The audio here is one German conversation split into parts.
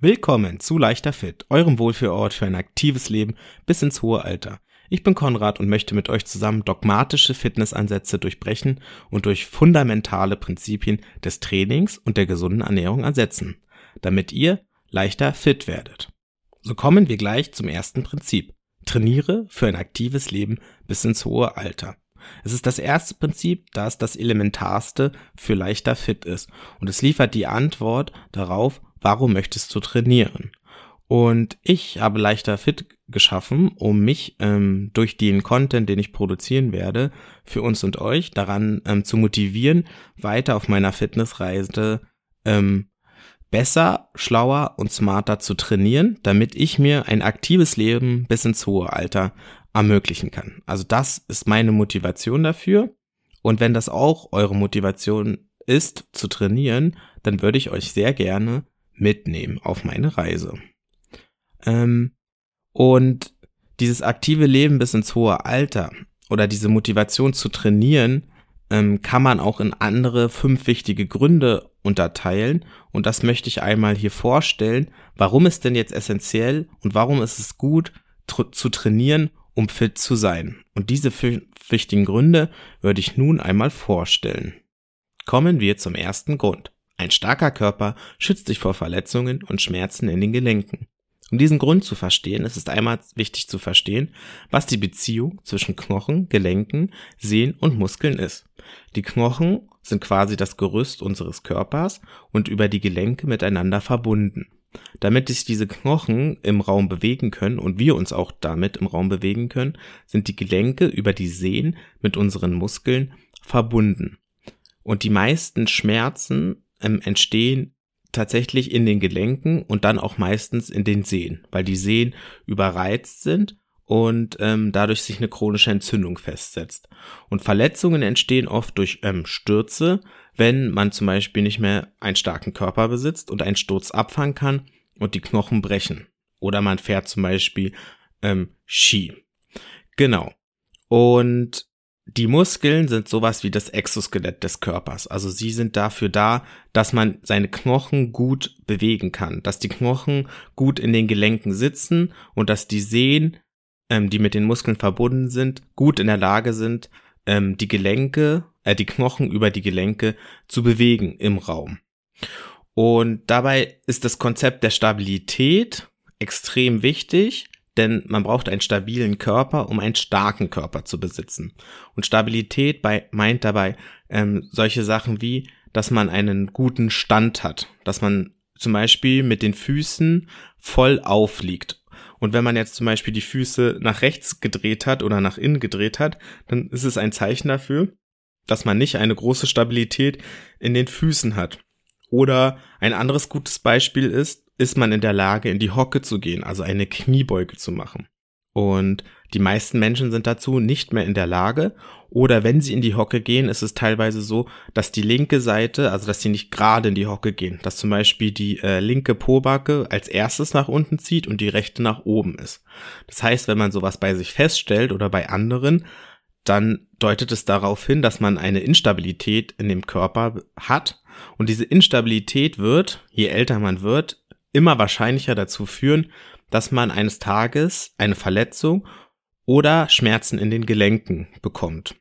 Willkommen zu Leichter Fit, eurem Wohlfühlort für ein aktives Leben bis ins hohe Alter. Ich bin Konrad und möchte mit euch zusammen dogmatische Fitnessansätze durchbrechen und durch fundamentale Prinzipien des Trainings und der gesunden Ernährung ersetzen, damit ihr leichter fit werdet. So kommen wir gleich zum ersten Prinzip. Trainiere für ein aktives Leben bis ins hohe Alter. Es ist das erste Prinzip, da es das elementarste für leichter fit ist und es liefert die Antwort darauf, warum möchtest du trainieren? Und ich habe leichter fit geschaffen, um mich ähm, durch den Content, den ich produzieren werde, für uns und euch daran ähm, zu motivieren, weiter auf meiner Fitnessreise ähm, besser, schlauer und smarter zu trainieren, damit ich mir ein aktives Leben bis ins hohe Alter ermöglichen kann. Also das ist meine Motivation dafür. Und wenn das auch eure Motivation ist, zu trainieren, dann würde ich euch sehr gerne mitnehmen auf meine Reise. Ähm, und dieses aktive Leben bis ins hohe Alter oder diese Motivation zu trainieren, ähm, kann man auch in andere fünf wichtige Gründe unterteilen. Und das möchte ich einmal hier vorstellen. Warum ist denn jetzt essentiell und warum ist es gut tr zu trainieren, um fit zu sein? Und diese fünf wichtigen Gründe würde ich nun einmal vorstellen. Kommen wir zum ersten Grund. Ein starker Körper schützt dich vor Verletzungen und Schmerzen in den Gelenken. Um diesen Grund zu verstehen, ist es einmal wichtig zu verstehen, was die Beziehung zwischen Knochen, Gelenken, Sehnen und Muskeln ist. Die Knochen sind quasi das Gerüst unseres Körpers und über die Gelenke miteinander verbunden. Damit sich diese Knochen im Raum bewegen können und wir uns auch damit im Raum bewegen können, sind die Gelenke über die Sehnen mit unseren Muskeln verbunden. Und die meisten Schmerzen ähm, entstehen tatsächlich in den Gelenken und dann auch meistens in den Sehnen, weil die Sehnen überreizt sind und ähm, dadurch sich eine chronische Entzündung festsetzt. Und Verletzungen entstehen oft durch ähm, Stürze, wenn man zum Beispiel nicht mehr einen starken Körper besitzt und einen Sturz abfangen kann und die Knochen brechen. Oder man fährt zum Beispiel ähm, Ski. Genau. Und die Muskeln sind sowas wie das Exoskelett des Körpers. Also sie sind dafür da, dass man seine Knochen gut bewegen kann, dass die Knochen gut in den Gelenken sitzen und dass die Sehnen, ähm, die mit den Muskeln verbunden sind, gut in der Lage sind, ähm, die Gelenke, äh, die Knochen über die Gelenke zu bewegen im Raum. Und dabei ist das Konzept der Stabilität extrem wichtig, denn man braucht einen stabilen Körper, um einen starken Körper zu besitzen. Und Stabilität bei, meint dabei ähm, solche Sachen wie, dass man einen guten Stand hat, dass man zum Beispiel mit den Füßen voll aufliegt. Und wenn man jetzt zum Beispiel die Füße nach rechts gedreht hat oder nach innen gedreht hat, dann ist es ein Zeichen dafür, dass man nicht eine große Stabilität in den Füßen hat. Oder ein anderes gutes Beispiel ist, ist man in der Lage, in die Hocke zu gehen, also eine Kniebeuge zu machen. Und die meisten Menschen sind dazu nicht mehr in der Lage. Oder wenn sie in die Hocke gehen, ist es teilweise so, dass die linke Seite, also dass sie nicht gerade in die Hocke gehen, dass zum Beispiel die äh, linke Pobacke als erstes nach unten zieht und die rechte nach oben ist. Das heißt, wenn man sowas bei sich feststellt oder bei anderen, dann deutet es darauf hin, dass man eine Instabilität in dem Körper hat. Und diese Instabilität wird, je älter man wird, immer wahrscheinlicher dazu führen, dass man eines Tages eine Verletzung oder Schmerzen in den Gelenken bekommt.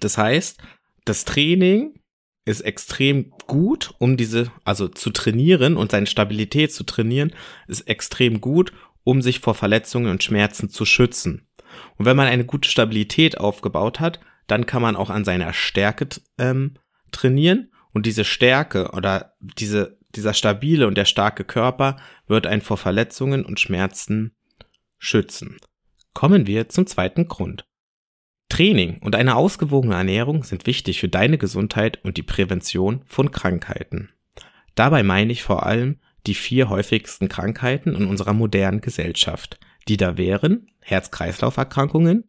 Das heißt, das Training ist extrem gut, um diese, also zu trainieren und seine Stabilität zu trainieren, ist extrem gut, um sich vor Verletzungen und Schmerzen zu schützen. Und wenn man eine gute Stabilität aufgebaut hat, dann kann man auch an seiner Stärke ähm, trainieren und diese Stärke oder diese dieser stabile und der starke Körper wird einen vor Verletzungen und Schmerzen schützen. Kommen wir zum zweiten Grund. Training und eine ausgewogene Ernährung sind wichtig für deine Gesundheit und die Prävention von Krankheiten. Dabei meine ich vor allem die vier häufigsten Krankheiten in unserer modernen Gesellschaft, die da wären Herz-Kreislauf-Erkrankungen,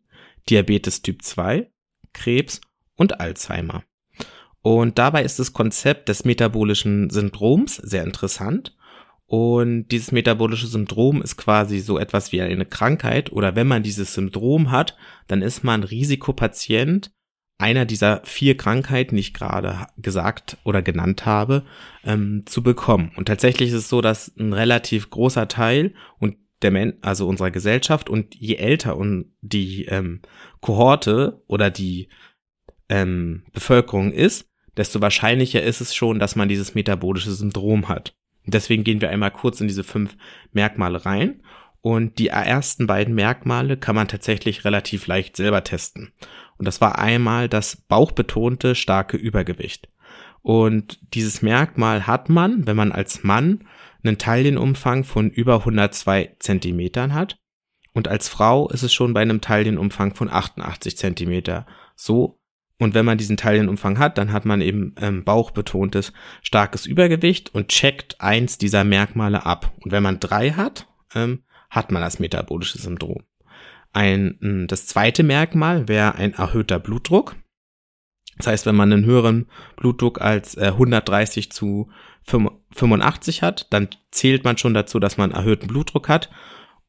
Diabetes Typ 2, Krebs und Alzheimer. Und dabei ist das Konzept des metabolischen Syndroms sehr interessant. Und dieses metabolische Syndrom ist quasi so etwas wie eine Krankheit oder wenn man dieses Syndrom hat, dann ist man Risikopatient einer dieser vier Krankheiten, die ich gerade gesagt oder genannt habe, ähm, zu bekommen. Und tatsächlich ist es so, dass ein relativ großer Teil und der Men also unserer Gesellschaft und je älter und die ähm, Kohorte oder die ähm, Bevölkerung ist, desto wahrscheinlicher ist es schon, dass man dieses metabolische Syndrom hat. Deswegen gehen wir einmal kurz in diese fünf Merkmale rein. Und die ersten beiden Merkmale kann man tatsächlich relativ leicht selber testen. Und das war einmal das bauchbetonte starke Übergewicht. Und dieses Merkmal hat man, wenn man als Mann einen Taillenumfang von über 102 Zentimetern hat. Und als Frau ist es schon bei einem Taillenumfang von 88 Zentimeter so. Und wenn man diesen Taillenumfang hat, dann hat man eben ähm, bauchbetontes starkes Übergewicht und checkt eins dieser Merkmale ab. Und wenn man drei hat, ähm, hat man das metabolische Syndrom. Ein, das zweite Merkmal wäre ein erhöhter Blutdruck. Das heißt, wenn man einen höheren Blutdruck als äh, 130 zu 85 hat, dann zählt man schon dazu, dass man erhöhten Blutdruck hat.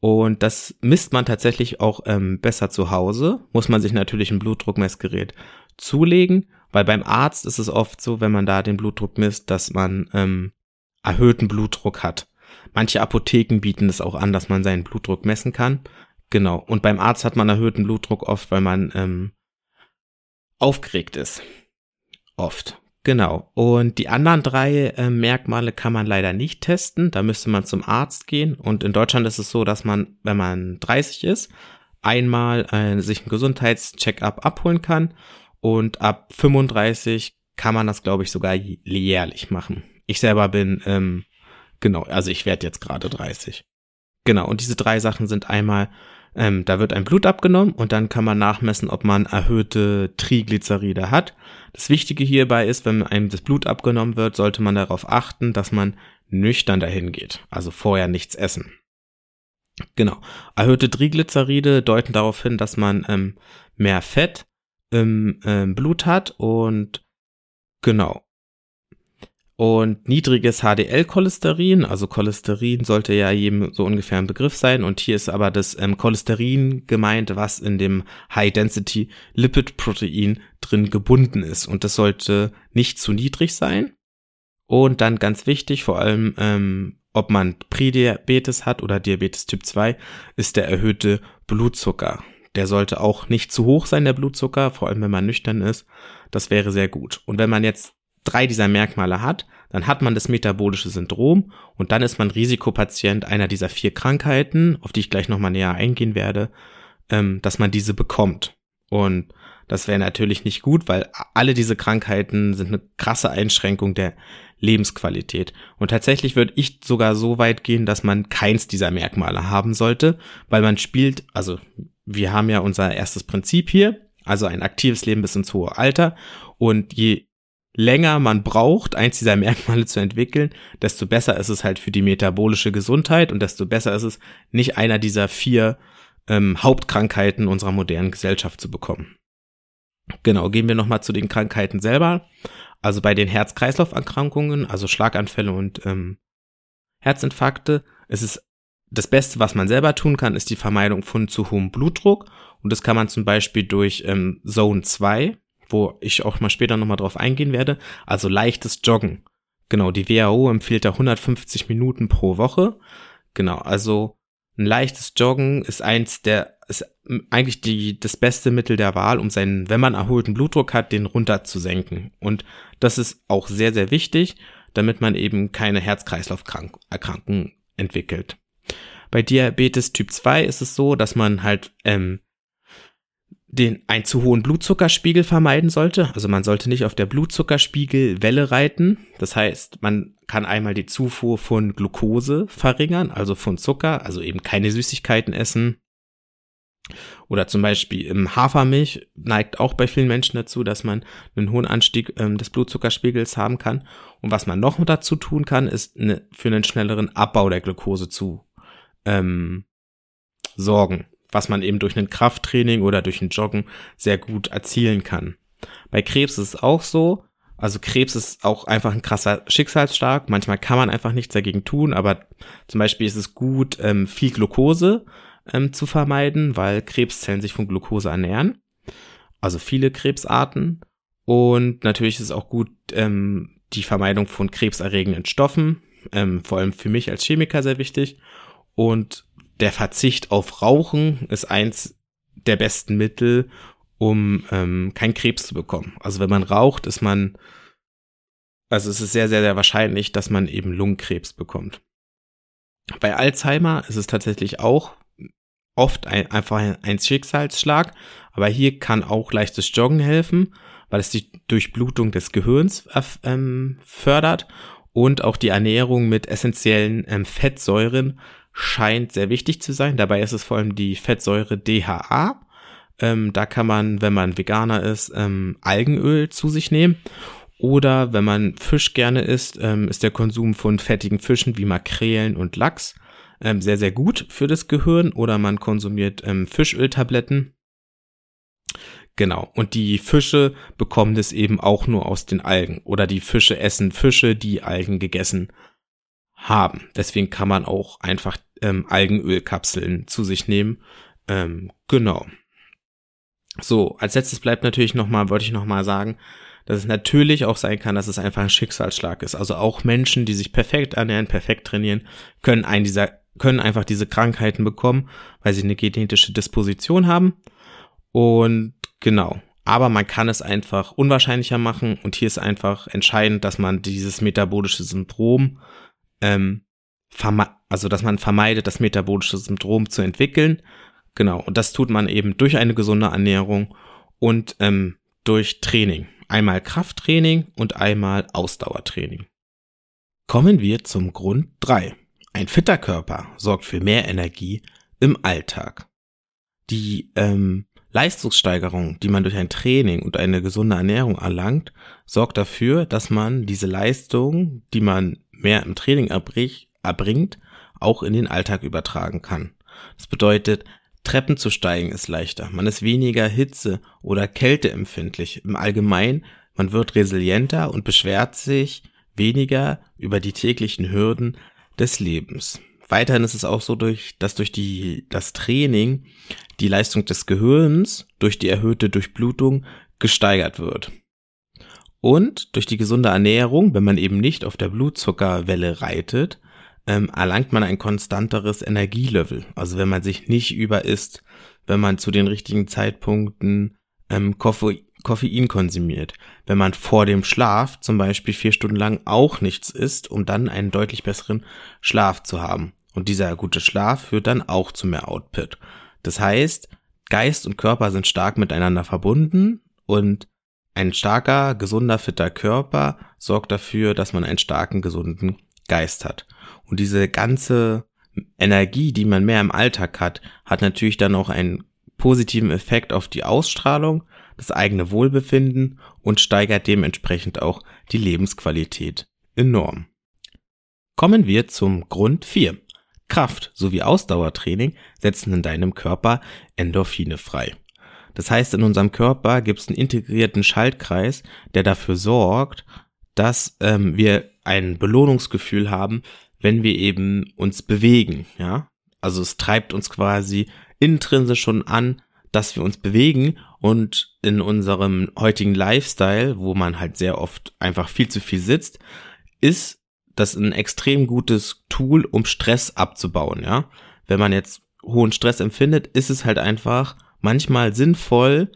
Und das misst man tatsächlich auch ähm, besser zu Hause. Muss man sich natürlich ein Blutdruckmessgerät zulegen, weil beim Arzt ist es oft so, wenn man da den Blutdruck misst, dass man ähm, erhöhten Blutdruck hat. Manche Apotheken bieten es auch an, dass man seinen Blutdruck messen kann. Genau. Und beim Arzt hat man erhöhten Blutdruck oft, weil man ähm, aufgeregt ist. Oft. Genau. Und die anderen drei äh, Merkmale kann man leider nicht testen. Da müsste man zum Arzt gehen. Und in Deutschland ist es so, dass man, wenn man 30 ist, einmal äh, sich ein Gesundheitscheckup abholen kann. Und ab 35 kann man das, glaube ich, sogar jährlich machen. Ich selber bin, ähm, genau, also ich werde jetzt gerade 30. Genau. Und diese drei Sachen sind einmal ähm, da wird ein Blut abgenommen und dann kann man nachmessen, ob man erhöhte Triglyceride hat. Das Wichtige hierbei ist, wenn einem das Blut abgenommen wird, sollte man darauf achten, dass man nüchtern dahin geht, also vorher nichts essen. Genau. Erhöhte Triglyceride deuten darauf hin, dass man ähm, mehr Fett im ähm, Blut hat und genau. Und niedriges HDL-Cholesterin, also Cholesterin sollte ja jedem so ungefähr ein Begriff sein. Und hier ist aber das ähm, Cholesterin gemeint, was in dem High-Density-Lipid-Protein drin gebunden ist. Und das sollte nicht zu niedrig sein. Und dann ganz wichtig, vor allem ähm, ob man Prädiabetes hat oder Diabetes Typ 2, ist der erhöhte Blutzucker. Der sollte auch nicht zu hoch sein, der Blutzucker, vor allem wenn man nüchtern ist. Das wäre sehr gut. Und wenn man jetzt drei dieser Merkmale hat, dann hat man das metabolische Syndrom und dann ist man Risikopatient einer dieser vier Krankheiten, auf die ich gleich nochmal näher eingehen werde, ähm, dass man diese bekommt. Und das wäre natürlich nicht gut, weil alle diese Krankheiten sind eine krasse Einschränkung der Lebensqualität. Und tatsächlich würde ich sogar so weit gehen, dass man keins dieser Merkmale haben sollte, weil man spielt, also wir haben ja unser erstes Prinzip hier, also ein aktives Leben bis ins hohe Alter. Und je länger man braucht, eins dieser Merkmale zu entwickeln, desto besser ist es halt für die metabolische Gesundheit und desto besser ist es, nicht einer dieser vier ähm, Hauptkrankheiten unserer modernen Gesellschaft zu bekommen. Genau, gehen wir nochmal zu den Krankheiten selber. Also bei den Herz-Kreislauf-Erkrankungen, also Schlaganfälle und ähm, Herzinfarkte, ist es das Beste, was man selber tun kann, ist die Vermeidung von zu hohem Blutdruck. Und das kann man zum Beispiel durch ähm, Zone 2, wo ich auch mal später nochmal drauf eingehen werde. Also leichtes Joggen. Genau, die WHO empfiehlt da 150 Minuten pro Woche. Genau, also ein leichtes Joggen ist eins der, ist eigentlich die, das beste Mittel der Wahl, um seinen, wenn man erholten Blutdruck hat, den runter zu senken. Und das ist auch sehr, sehr wichtig, damit man eben keine Herz-Kreislauf-Erkrankungen entwickelt. Bei Diabetes Typ 2 ist es so, dass man halt ähm, den einen zu hohen Blutzuckerspiegel vermeiden sollte. Also man sollte nicht auf der Blutzuckerspiegelwelle reiten. Das heißt, man kann einmal die Zufuhr von Glucose verringern, also von Zucker, also eben keine Süßigkeiten essen. Oder zum Beispiel im Hafermilch neigt auch bei vielen Menschen dazu, dass man einen hohen Anstieg ähm, des Blutzuckerspiegels haben kann. Und was man noch dazu tun kann, ist eine, für einen schnelleren Abbau der Glucose zu ähm, sorgen was man eben durch ein Krafttraining oder durch ein Joggen sehr gut erzielen kann. Bei Krebs ist es auch so. Also Krebs ist auch einfach ein krasser Schicksalsschlag. Manchmal kann man einfach nichts dagegen tun, aber zum Beispiel ist es gut, ähm, viel Glucose ähm, zu vermeiden, weil Krebszellen sich von Glucose ernähren. also viele Krebsarten. Und natürlich ist es auch gut, ähm, die Vermeidung von krebserregenden Stoffen, ähm, vor allem für mich als Chemiker sehr wichtig. Und der Verzicht auf Rauchen ist eins der besten Mittel, um ähm, keinen Krebs zu bekommen. Also wenn man raucht, ist man, also es ist sehr, sehr, sehr wahrscheinlich, dass man eben Lungenkrebs bekommt. Bei Alzheimer ist es tatsächlich auch oft ein, einfach ein Schicksalsschlag, aber hier kann auch leichtes Joggen helfen, weil es die Durchblutung des Gehirns ähm, fördert und auch die Ernährung mit essentiellen ähm, Fettsäuren scheint sehr wichtig zu sein. Dabei ist es vor allem die Fettsäure DHA. Ähm, da kann man, wenn man Veganer ist, ähm, Algenöl zu sich nehmen. Oder wenn man Fisch gerne isst, ähm, ist der Konsum von fettigen Fischen wie Makrelen und Lachs ähm, sehr, sehr gut für das Gehirn. Oder man konsumiert ähm, Fischöltabletten. Genau. Und die Fische bekommen das eben auch nur aus den Algen. Oder die Fische essen Fische, die Algen gegessen haben. Deswegen kann man auch einfach ähm, Algenölkapseln zu sich nehmen. Ähm, genau. So, als letztes bleibt natürlich nochmal, wollte ich nochmal sagen, dass es natürlich auch sein kann, dass es einfach ein Schicksalsschlag ist. Also auch Menschen, die sich perfekt ernähren, perfekt trainieren, können einen dieser, können einfach diese Krankheiten bekommen, weil sie eine genetische Disposition haben. Und genau. Aber man kann es einfach unwahrscheinlicher machen und hier ist einfach entscheidend, dass man dieses metabolische Syndrom ähm, also dass man vermeidet, das metabolische Syndrom zu entwickeln. Genau, und das tut man eben durch eine gesunde Ernährung und ähm, durch Training. Einmal Krafttraining und einmal Ausdauertraining. Kommen wir zum Grund drei. Ein fitter Körper sorgt für mehr Energie im Alltag. Die ähm, Leistungssteigerung, die man durch ein Training und eine gesunde Ernährung erlangt, sorgt dafür, dass man diese Leistung, die man mehr im Training erbringt, auch in den Alltag übertragen kann. Das bedeutet, Treppen zu steigen ist leichter. Man ist weniger Hitze oder Kälte empfindlich. Im Allgemeinen, man wird resilienter und beschwert sich weniger über die täglichen Hürden des Lebens. Weiterhin ist es auch so, durch, dass durch die, das Training die Leistung des Gehirns durch die erhöhte Durchblutung gesteigert wird. Und durch die gesunde Ernährung, wenn man eben nicht auf der Blutzuckerwelle reitet, ähm, erlangt man ein konstanteres Energielevel. Also wenn man sich nicht überisst, wenn man zu den richtigen Zeitpunkten ähm, Koffe Koffein konsumiert, wenn man vor dem Schlaf zum Beispiel vier Stunden lang auch nichts isst, um dann einen deutlich besseren Schlaf zu haben. Und dieser gute Schlaf führt dann auch zu mehr Output. Das heißt, Geist und Körper sind stark miteinander verbunden und ein starker, gesunder, fitter Körper sorgt dafür, dass man einen starken, gesunden Geist hat. Und diese ganze Energie, die man mehr im Alltag hat, hat natürlich dann auch einen positiven Effekt auf die Ausstrahlung, das eigene Wohlbefinden und steigert dementsprechend auch die Lebensqualität enorm. Kommen wir zum Grund 4. Kraft sowie Ausdauertraining setzen in deinem Körper Endorphine frei. Das heißt, in unserem Körper gibt es einen integrierten Schaltkreis, der dafür sorgt, dass ähm, wir ein Belohnungsgefühl haben, wenn wir eben uns bewegen, ja. Also es treibt uns quasi intrinsisch schon an, dass wir uns bewegen und in unserem heutigen Lifestyle, wo man halt sehr oft einfach viel zu viel sitzt, ist das ein extrem gutes Tool, um Stress abzubauen, ja. Wenn man jetzt hohen Stress empfindet, ist es halt einfach manchmal sinnvoll,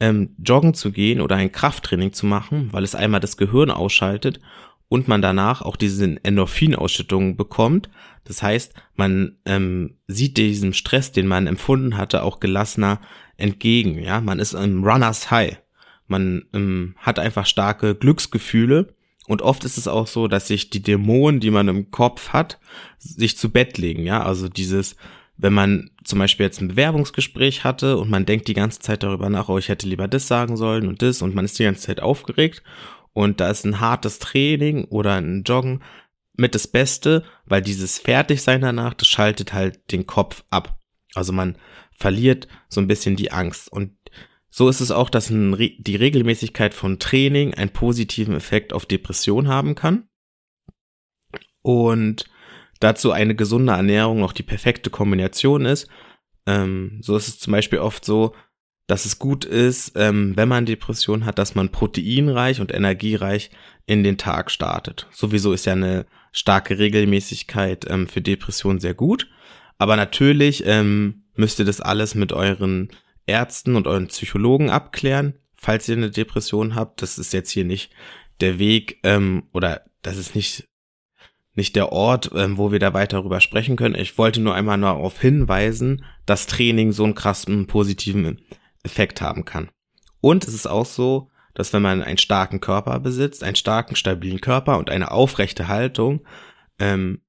ähm, joggen zu gehen oder ein Krafttraining zu machen, weil es einmal das Gehirn ausschaltet und man danach auch diese Endorphinausschüttungen bekommt. Das heißt, man ähm, sieht diesem Stress, den man empfunden hatte, auch gelassener entgegen. Ja, man ist im Runners High. Man ähm, hat einfach starke Glücksgefühle und oft ist es auch so, dass sich die Dämonen, die man im Kopf hat, sich zu Bett legen. Ja, also dieses wenn man zum Beispiel jetzt ein Bewerbungsgespräch hatte und man denkt die ganze Zeit darüber nach, oh, ich hätte lieber das sagen sollen und das und man ist die ganze Zeit aufgeregt und da ist ein hartes Training oder ein Joggen mit das Beste, weil dieses Fertigsein danach, das schaltet halt den Kopf ab. Also man verliert so ein bisschen die Angst und so ist es auch, dass die Regelmäßigkeit von Training einen positiven Effekt auf Depression haben kann. Und dazu eine gesunde Ernährung noch die perfekte Kombination ist. Ähm, so ist es zum Beispiel oft so, dass es gut ist, ähm, wenn man Depression hat, dass man proteinreich und energiereich in den Tag startet. Sowieso ist ja eine starke Regelmäßigkeit ähm, für Depression sehr gut. Aber natürlich ähm, müsst ihr das alles mit euren Ärzten und euren Psychologen abklären, falls ihr eine Depression habt. Das ist jetzt hier nicht der Weg ähm, oder das ist nicht nicht der Ort, ähm, wo wir da weiter darüber sprechen können. Ich wollte nur einmal darauf hinweisen, dass Training so einen krassen positiven Effekt haben kann. Und es ist auch so, dass wenn man einen starken Körper besitzt, einen starken, stabilen Körper und eine aufrechte Haltung, ähm,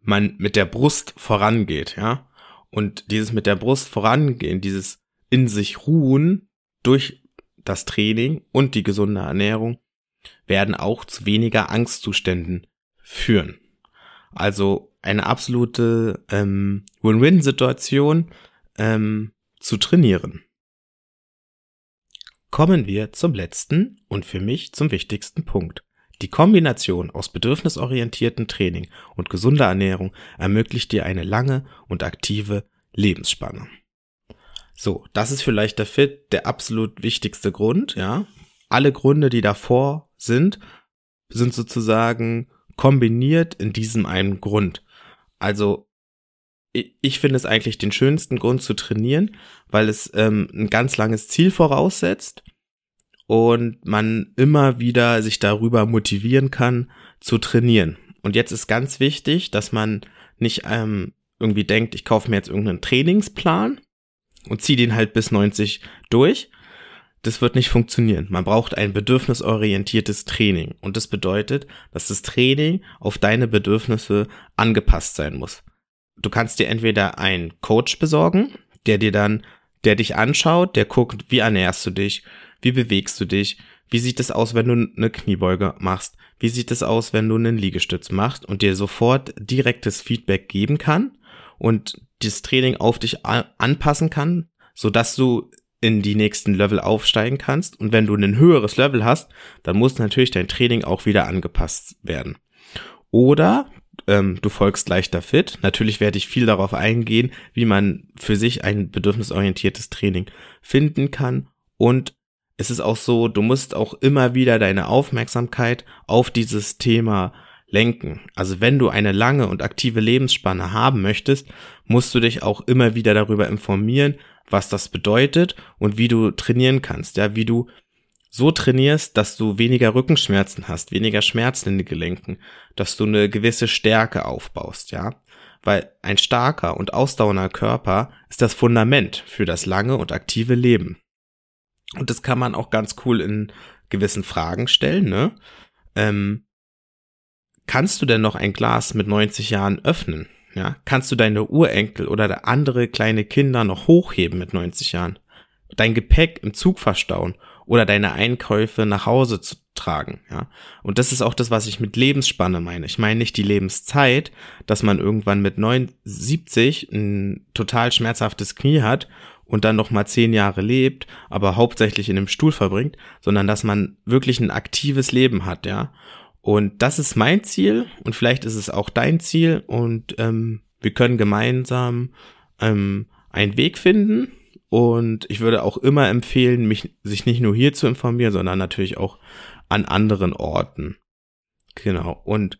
man mit der Brust vorangeht, ja. Und dieses mit der Brust vorangehen, dieses in sich ruhen durch das Training und die gesunde Ernährung werden auch zu weniger Angstzuständen führen. Also eine absolute ähm, Win-Win-Situation ähm, zu trainieren. Kommen wir zum letzten und für mich zum wichtigsten Punkt. Die Kombination aus bedürfnisorientierten Training und gesunder Ernährung ermöglicht dir eine lange und aktive Lebensspanne. So, das ist für leichter Fit der absolut wichtigste Grund, ja. Alle Gründe, die davor sind, sind sozusagen kombiniert in diesem einen Grund. Also ich finde es eigentlich den schönsten Grund zu trainieren, weil es ähm, ein ganz langes Ziel voraussetzt und man immer wieder sich darüber motivieren kann zu trainieren. Und jetzt ist ganz wichtig, dass man nicht ähm, irgendwie denkt, ich kaufe mir jetzt irgendeinen Trainingsplan und ziehe den halt bis 90 durch. Das wird nicht funktionieren. Man braucht ein bedürfnisorientiertes Training. Und das bedeutet, dass das Training auf deine Bedürfnisse angepasst sein muss du kannst dir entweder einen Coach besorgen, der dir dann, der dich anschaut, der guckt, wie ernährst du dich, wie bewegst du dich, wie sieht es aus, wenn du eine Kniebeuge machst, wie sieht es aus, wenn du einen Liegestütz machst und dir sofort direktes Feedback geben kann und das Training auf dich anpassen kann, so dass du in die nächsten Level aufsteigen kannst. Und wenn du ein höheres Level hast, dann muss natürlich dein Training auch wieder angepasst werden. Oder ähm, du folgst leichter fit. Natürlich werde ich viel darauf eingehen, wie man für sich ein bedürfnisorientiertes Training finden kann. Und es ist auch so, du musst auch immer wieder deine Aufmerksamkeit auf dieses Thema lenken. Also wenn du eine lange und aktive Lebensspanne haben möchtest, musst du dich auch immer wieder darüber informieren, was das bedeutet und wie du trainieren kannst, ja, wie du so trainierst, dass du weniger Rückenschmerzen hast, weniger Schmerzen in den Gelenken, dass du eine gewisse Stärke aufbaust, ja. Weil ein starker und ausdauernder Körper ist das Fundament für das lange und aktive Leben. Und das kann man auch ganz cool in gewissen Fragen stellen, ne? Ähm, kannst du denn noch ein Glas mit 90 Jahren öffnen? Ja, kannst du deine Urenkel oder andere kleine Kinder noch hochheben mit 90 Jahren? Dein Gepäck im Zug verstauen oder deine Einkäufe nach Hause zu tragen, ja. Und das ist auch das, was ich mit Lebensspanne meine. Ich meine nicht die Lebenszeit, dass man irgendwann mit 79 ein total schmerzhaftes Knie hat und dann noch mal zehn Jahre lebt, aber hauptsächlich in einem Stuhl verbringt, sondern dass man wirklich ein aktives Leben hat, ja. Und das ist mein Ziel und vielleicht ist es auch dein Ziel und ähm, wir können gemeinsam ähm, einen Weg finden, und ich würde auch immer empfehlen, mich, sich nicht nur hier zu informieren, sondern natürlich auch an anderen Orten. Genau. Und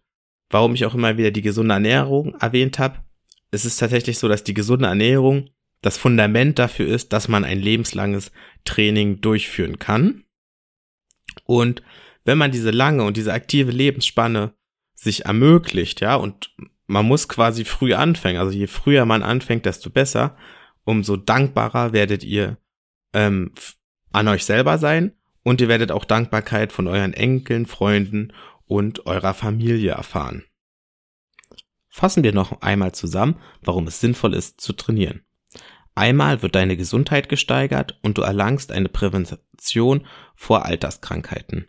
warum ich auch immer wieder die gesunde Ernährung erwähnt habe, es ist tatsächlich so, dass die gesunde Ernährung das Fundament dafür ist, dass man ein lebenslanges Training durchführen kann. Und wenn man diese lange und diese aktive Lebensspanne sich ermöglicht, ja, und man muss quasi früh anfangen, also je früher man anfängt, desto besser, umso dankbarer werdet ihr ähm, an euch selber sein und ihr werdet auch Dankbarkeit von euren Enkeln, Freunden und eurer Familie erfahren. Fassen wir noch einmal zusammen, warum es sinnvoll ist zu trainieren. Einmal wird deine Gesundheit gesteigert und du erlangst eine Prävention vor Alterskrankheiten.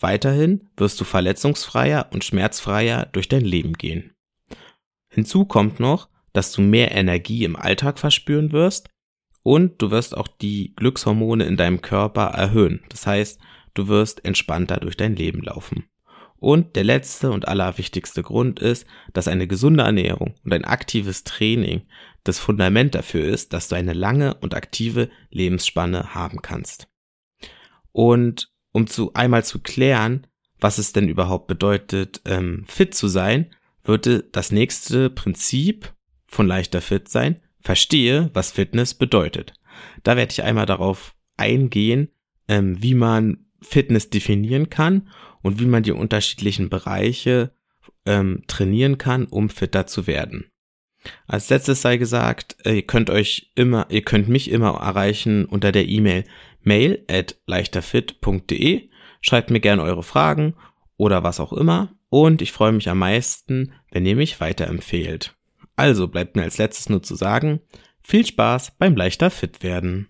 Weiterhin wirst du verletzungsfreier und schmerzfreier durch dein Leben gehen. Hinzu kommt noch, dass du mehr Energie im Alltag verspüren wirst und du wirst auch die Glückshormone in deinem Körper erhöhen. Das heißt, du wirst entspannter durch dein Leben laufen. Und der letzte und allerwichtigste Grund ist, dass eine gesunde Ernährung und ein aktives Training das Fundament dafür ist, dass du eine lange und aktive Lebensspanne haben kannst. Und um zu einmal zu klären, was es denn überhaupt bedeutet, ähm, fit zu sein, würde das nächste Prinzip von leichter Fit sein, verstehe, was Fitness bedeutet. Da werde ich einmal darauf eingehen, ähm, wie man Fitness definieren kann und wie man die unterschiedlichen Bereiche ähm, trainieren kann, um fitter zu werden. Als letztes sei gesagt, äh, ihr könnt euch immer, ihr könnt mich immer erreichen unter der E-Mail mail at leichterfit.de. Schreibt mir gerne eure Fragen oder was auch immer. Und ich freue mich am meisten, wenn ihr mich weiterempfehlt. Also bleibt mir als letztes nur zu sagen, viel Spaß beim leichter fit werden.